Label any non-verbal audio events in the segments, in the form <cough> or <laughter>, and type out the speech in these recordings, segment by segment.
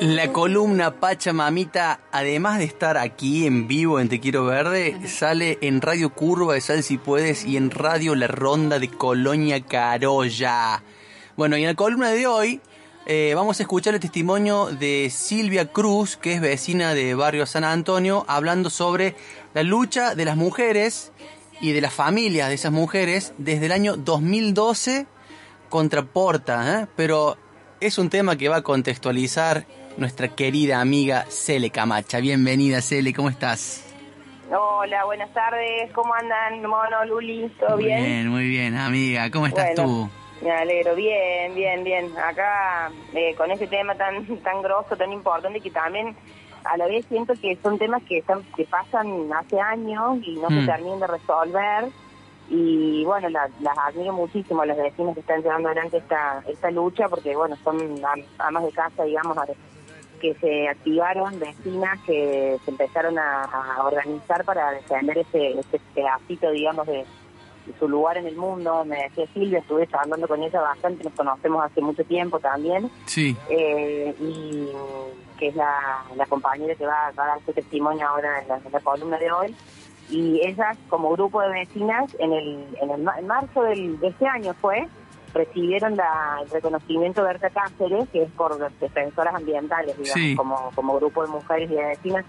La columna Pachamamita, además de estar aquí en vivo en Te Quiero Verde, sale en Radio Curva de Sal si puedes y en Radio La Ronda de Colonia Carolla. Bueno, y en la columna de hoy eh, vamos a escuchar el testimonio de Silvia Cruz, que es vecina de Barrio San Antonio, hablando sobre la lucha de las mujeres y de las familias de esas mujeres desde el año 2012 contra Porta, ¿eh? pero es un tema que va a contextualizar nuestra querida amiga Cele Camacha. Bienvenida, Cele, ¿cómo estás? Hola, buenas tardes. ¿Cómo andan, Mono, Luli? ¿Todo bien? Bien, muy bien, amiga. ¿Cómo estás tú? Me alegro, bien, bien, bien. Acá, eh, con este tema tan tan grosso, tan importante, que también a la vez siento que son temas que, están, que pasan hace años y no se Mm. terminan de resolver. Y bueno, la- las admiro muchísimo a las vecinas que están llevando adelante esta, esta lucha, porque bueno, son am- amas de casa, digamos, que se activaron, vecinas que se empezaron a, a organizar para defender ese, ese pedacito, digamos, de, de su lugar en el mundo. Me decía Silvia, estuve charlando con ella bastante, nos conocemos hace mucho tiempo también, Sí. eh, y que es la, la compañera que va, va a dar su testimonio ahora en la, en la columna de hoy. Y ellas, como grupo de vecinas, en el, en el en marzo del, de este año fue, recibieron la- el reconocimiento de Berta Cáceres, que es por defensoras ambientales, digamos, Sí. como, como grupo de mujeres y de vecinas.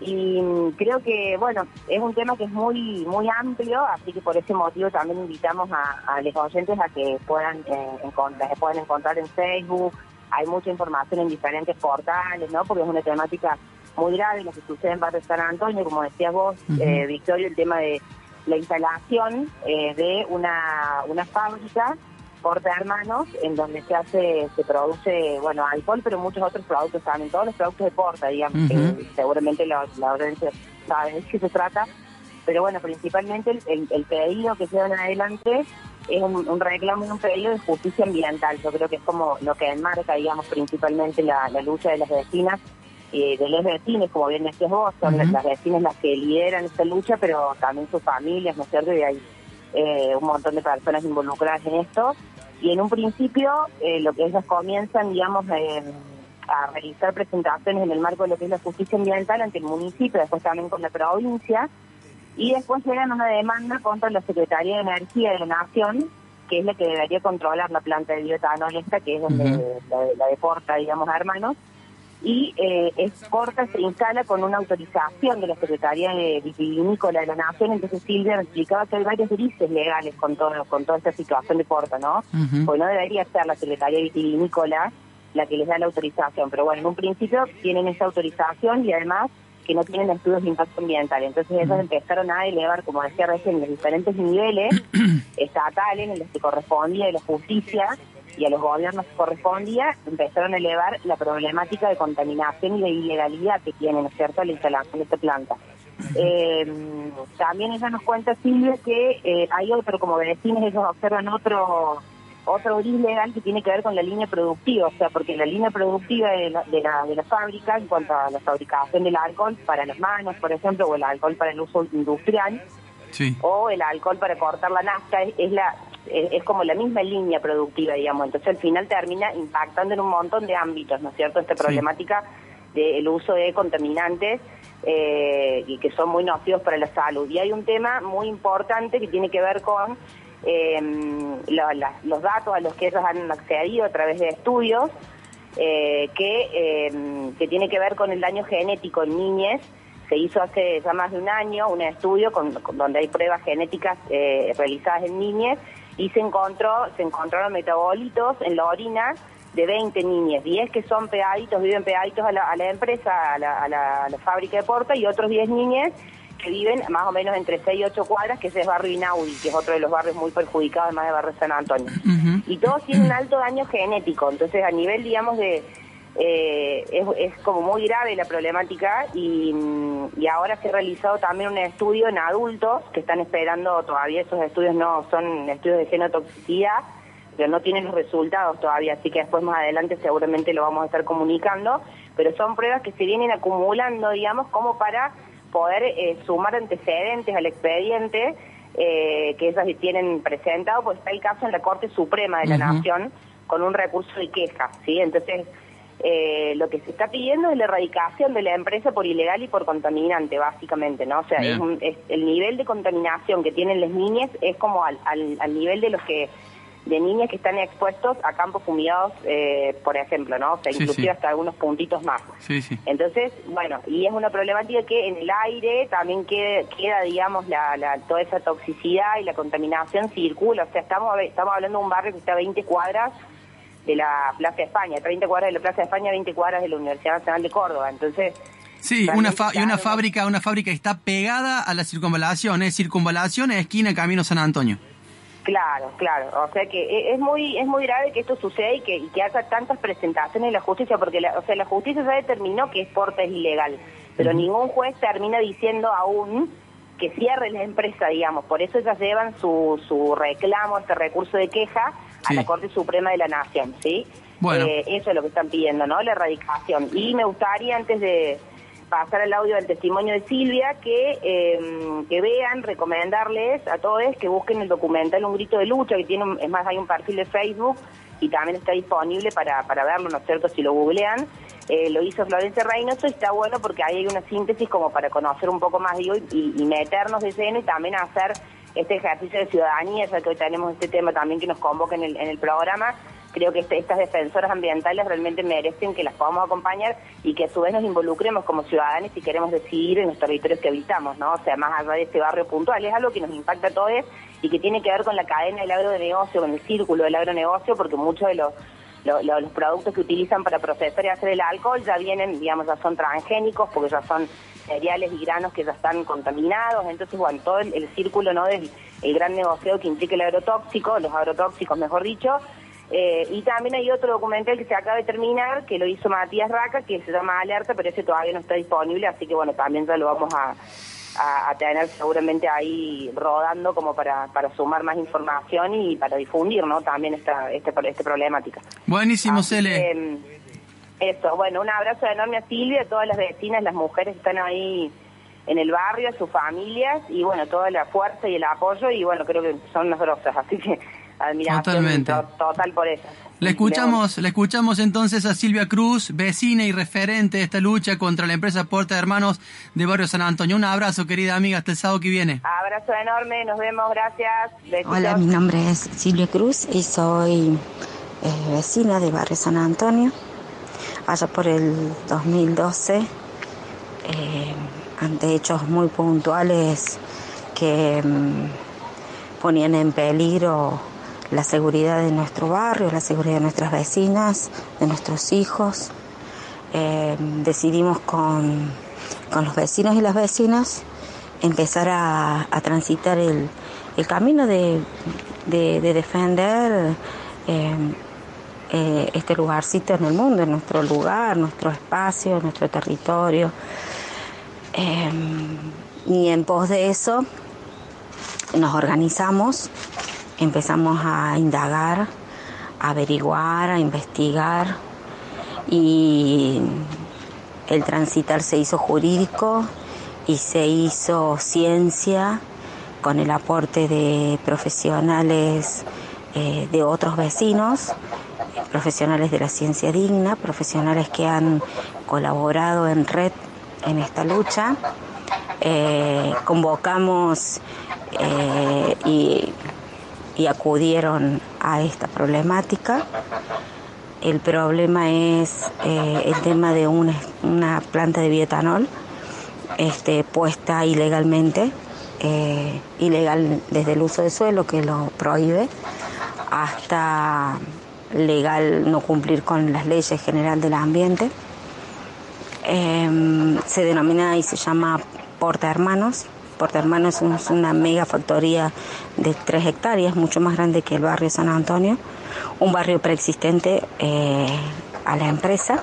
Y mm, creo que, bueno, es un tema que es muy muy amplio, así que por ese motivo también invitamos a, a los oyentes a que puedan, eh, encontrar, puedan encontrar en Facebook. Hay mucha información en diferentes portales, ¿no? Porque es una temática muy grave lo que sucede en Barrio San Antonio, como decías vos, Ujú. eh, Victoria, el tema de la instalación eh, de una, una fábrica Porta Hermanos, en donde se hace, se produce, bueno, alcohol, pero muchos otros productos también, todos los productos de Porta, digamos, Ujú. que seguramente la, la audiencia sabe de qué se trata, pero bueno, principalmente el, el, el pedido que llevan adelante es un, un reclamo y un pedido de justicia ambiental, yo creo que es como lo que enmarca, digamos, principalmente la, la lucha de las vecinas, eh, de los vecinos, como bien decías vos, son las vecinas las que lideran esta lucha, pero también sus familias, ¿no es cierto? Y hay eh, un montón de personas involucradas en esto. Y en un principio, eh, lo que ellas comienzan, digamos, eh, a realizar presentaciones en el marco de lo que es la justicia ambiental ante el municipio, después también con la provincia, y después llegan una demanda contra la Secretaría de Energía de la Nación, que es la que debería controlar la planta de bioetanol esta, que es donde Ujú. la, la de Porta, digamos, a hermanos, y eh, es Porta se instala con una autorización de la Secretaría de Vitivinícola de la Nación, entonces Silvia me explicaba que hay varios grises legales con todo con toda esta situación de Porta, ¿no? Ujú. Pues no debería ser la Secretaría Vitivinícola la que les da la autorización, pero bueno, en un principio tienen esa autorización y además que no tienen estudios de impacto ambiental. Entonces ellos empezaron a elevar, como decía recién, los diferentes niveles <clears throat> estatales en los que correspondía de la justicia y a los gobiernos que correspondía, empezaron a elevar la problemática de contaminación y de ilegalidad que tiene, ¿no es cierto?, la instalación de esta planta. Eh, también ella nos cuenta, Silvia, que eh, hay otro, como vecinos, ellos observan otro otro gris legal que tiene que ver con la línea productiva, o sea, porque la línea productiva de la, de la, de la fábrica, en cuanto a la fabricación del alcohol para las manos, por ejemplo, o el alcohol para el uso industrial, Sí. o el alcohol para cortar la nafta, es, es la es, es como la misma línea productiva, digamos. Entonces, al final termina impactando en un montón de ámbitos, ¿no es cierto? Esta Sí. problemática del uso de contaminantes eh, y que son muy nocivos para la salud. Y hay un tema muy importante que tiene que ver con eh, la- los datos a los que ellos han accedido a través de estudios, eh, que, eh, que tiene que ver con el daño genético en niñez. Se hizo hace ya más de un año un estudio con, con- donde hay pruebas genéticas eh, realizadas en niñez y se encontró se encontraron metabolitos en la orina de 20 niñas, 10 que son pegaditos, viven pegaditos a la, a la empresa, a la, a la- a la fábrica de Porta, y otros 10 niñas que viven más o menos entre 6 y 8 cuadras, que ese es barrio Inaudi, que es otro de los barrios muy perjudicados, además de barrio San Antonio Ujú. y todos tienen un alto daño genético. Entonces, a nivel, digamos, de, eh, es, como muy grave la problemática y, y, ahora se ha realizado también un estudio en adultos que están esperando todavía, esos estudios no son estudios de genotoxicidad, pero no tienen los resultados todavía, así que después más adelante seguramente lo vamos a estar comunicando, pero son pruebas que se vienen acumulando, digamos, como para poder eh, sumar antecedentes al expediente eh, que ellos tienen presentado, pues está el caso en la Corte Suprema de la Nación con un recurso de queja, ¿sí? Entonces, eh, lo que se está pidiendo es la erradicación de la empresa por ilegal y por contaminante, básicamente, ¿no? O sea, es el nivel de contaminación que tienen las niñas es como al, al, nivel de los que de niñas que están expuestos a campos fumigados, eh, por ejemplo, ¿no? O sea, inclusive hasta algunos puntitos más. Sí, sí. Entonces, bueno, y es una problemática que en el aire también queda, queda digamos, la, la, toda esa toxicidad y la contaminación circula. O sea, estamos, estamos hablando de un barrio que está a 20 cuadras de la Plaza de España, 30 cuadras de la Plaza de España, 20 cuadras de la Universidad Nacional de Córdoba. Entonces, Sí, una y una fábrica, una fábrica está pegada a la circunvalación, es circunvalación, esquina Camino San Antonio. Claro, claro. O sea que e, es muy es muy grave que esto suceda y que, y que haga tantas presentaciones en la justicia, porque la, o sea, la justicia ya determinó que porte es ilegal, pero ningún juez termina diciendo aún que cierre la empresa, digamos. Por eso ellas llevan su, su reclamo, este recurso de queja a la Corte Suprema de la Nación, ¿sí? Bueno. Eh, eso es lo que están pidiendo, ¿no? La erradicación. Y me gustaría, antes de pasar el audio del testimonio de Silvia, que, eh, que vean, recomendarles a todos que busquen el documental Un Grito de Lucha, que tiene, es más, hay un perfil de Facebook y también está disponible para, para verlo, ¿no es cierto?, si lo googlean. Eh, lo hizo Florencia Reynoso y está bueno porque ahí hay una síntesis como para conocer un poco más, digo, y, y meternos de lleno y también hacer este ejercicio de ciudadanía, ya que hoy tenemos este tema también que nos convoca en el, en el programa, creo que este, estas defensoras ambientales realmente merecen que las podamos acompañar y que a su vez nos involucremos como ciudadanos si queremos decidir en los territorios que habitamos, ¿no? O sea, más allá de este barrio puntual, es algo que nos impacta a todos y que tiene que ver con la cadena del agronegocio, con el círculo del agronegocio, porque muchos de los los productos que utilizan para procesar y hacer el alcohol ya vienen, digamos, ya son transgénicos porque ya son cereales y granos que ya están contaminados, entonces, bueno, todo el, círculo, ¿no?, del el gran negocio que implica el agrotóxico, los agrotóxicos, mejor dicho, eh, y también hay otro documental que se acaba de terminar, que lo hizo Matías Raca, que se llama Alerta, pero ese todavía no está disponible, así que bueno, también ya lo vamos a, a, tener seguramente ahí rodando como para, para sumar más información y para difundir ¿no? también esta, este, esta problemática. Buenísimo, Cele. Mm, eso, bueno, un abrazo enorme a Silvia, a todas las vecinas, las mujeres que están ahí en el barrio, a sus familias y bueno, toda la fuerza y el apoyo y bueno, creo que son unas grosas, así que admiración Totalmente. total por eso. Le escuchamos, le escuchamos entonces a Silvia Cruz, vecina y referente de esta lucha contra la empresa Porta de Hermanos de Barrio San Antonio. Un abrazo, querida amiga, hasta el sábado que viene. Abrazo enorme, nos vemos, gracias. Hola, mi nombre es Silvia Cruz y soy eh, vecina de Barrio San Antonio. Allá por el 2012, eh, ante hechos muy puntuales que mm, ponían en peligro la seguridad de nuestro barrio, la seguridad de nuestras vecinas, de nuestros hijos. Eh, decidimos con, los vecinos y las vecinas empezar a, transitar el, camino de, defender eh, eh, este lugarcito en el mundo, en nuestro lugar, nuestro espacio, nuestro territorio. y en pos de eso nos organizamos empezamos a indagar, a averiguar, a investigar y el transitar se hizo jurídico y se hizo ciencia con el aporte de profesionales eh, de otros vecinos, profesionales de la ciencia digna, profesionales que han colaborado en red en esta lucha. Eh, convocamos eh, y y acudieron a esta problemática. El problema es eh, el tema de una, una, planta de bioetanol este, puesta ilegalmente, eh, ilegal desde el uso de suelo que lo prohíbe, hasta legal no cumplir con las leyes generales del ambiente. Em, se denomina y se llama Porta Hermanos, Porta Hermanos es una mega factoría de 3 hectáreas, mucho más grande que el barrio San Antonio, un barrio preexistente eh, a la empresa.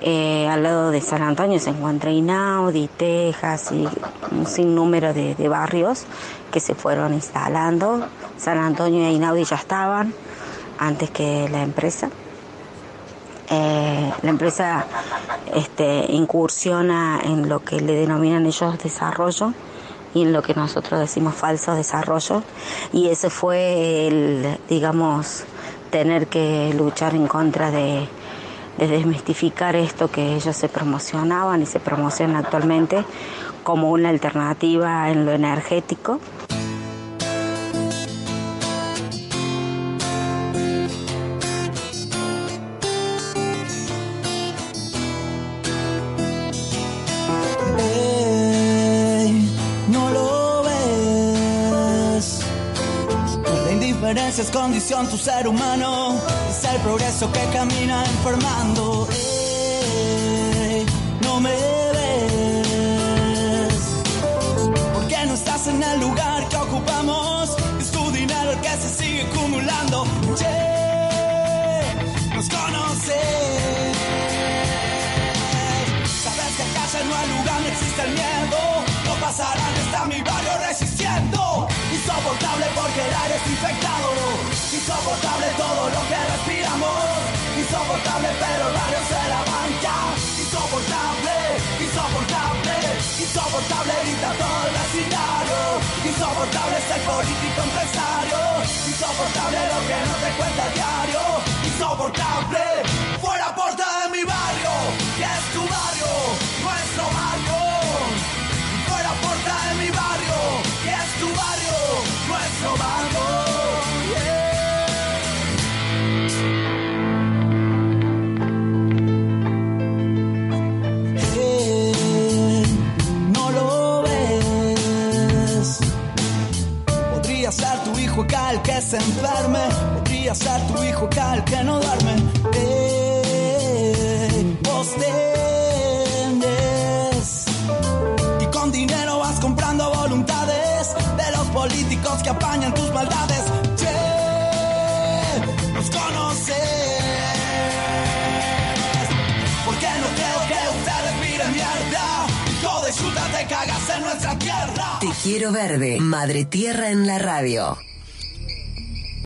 Eh, al lado de San Antonio se encuentra Inaudi, Texas y un sinnúmero de, de barrios que se fueron instalando. San Antonio e Inaudi ya estaban antes que la empresa. Eh, la empresa este, incursiona en lo que le denominan ellos desarrollo y en lo que nosotros decimos falso desarrollo. Y ese fue el digamos tener que luchar en contra de, de desmistificar esto que ellos se promocionaban y se promocionan actualmente como una alternativa en lo energético es condición tu ser humano, es el progreso que camina enfermando. no me ves, porque no estás en el lugar que ocupamos, es tu dinero el que se sigue acumulando. nos conoces, sabes que acá no hay lugar, no existe el miedo, pasarán, está mi barrio resistiendo. Insoportable porque el aire es infectado. Insoportable todo lo que respiramos. Insoportable pero el barrio se la acá el que se enferme. Podría ser tu hijo el que no duerme. Eh, vos Y con dinero vas comprando voluntades políticos que apañan tus maldades. Che, nos conoces. Porque no creo que ustedes miren mierda. Hijo de chuta te cagas en nuestra tierra. Te quiero verde, madre tierra en la radio.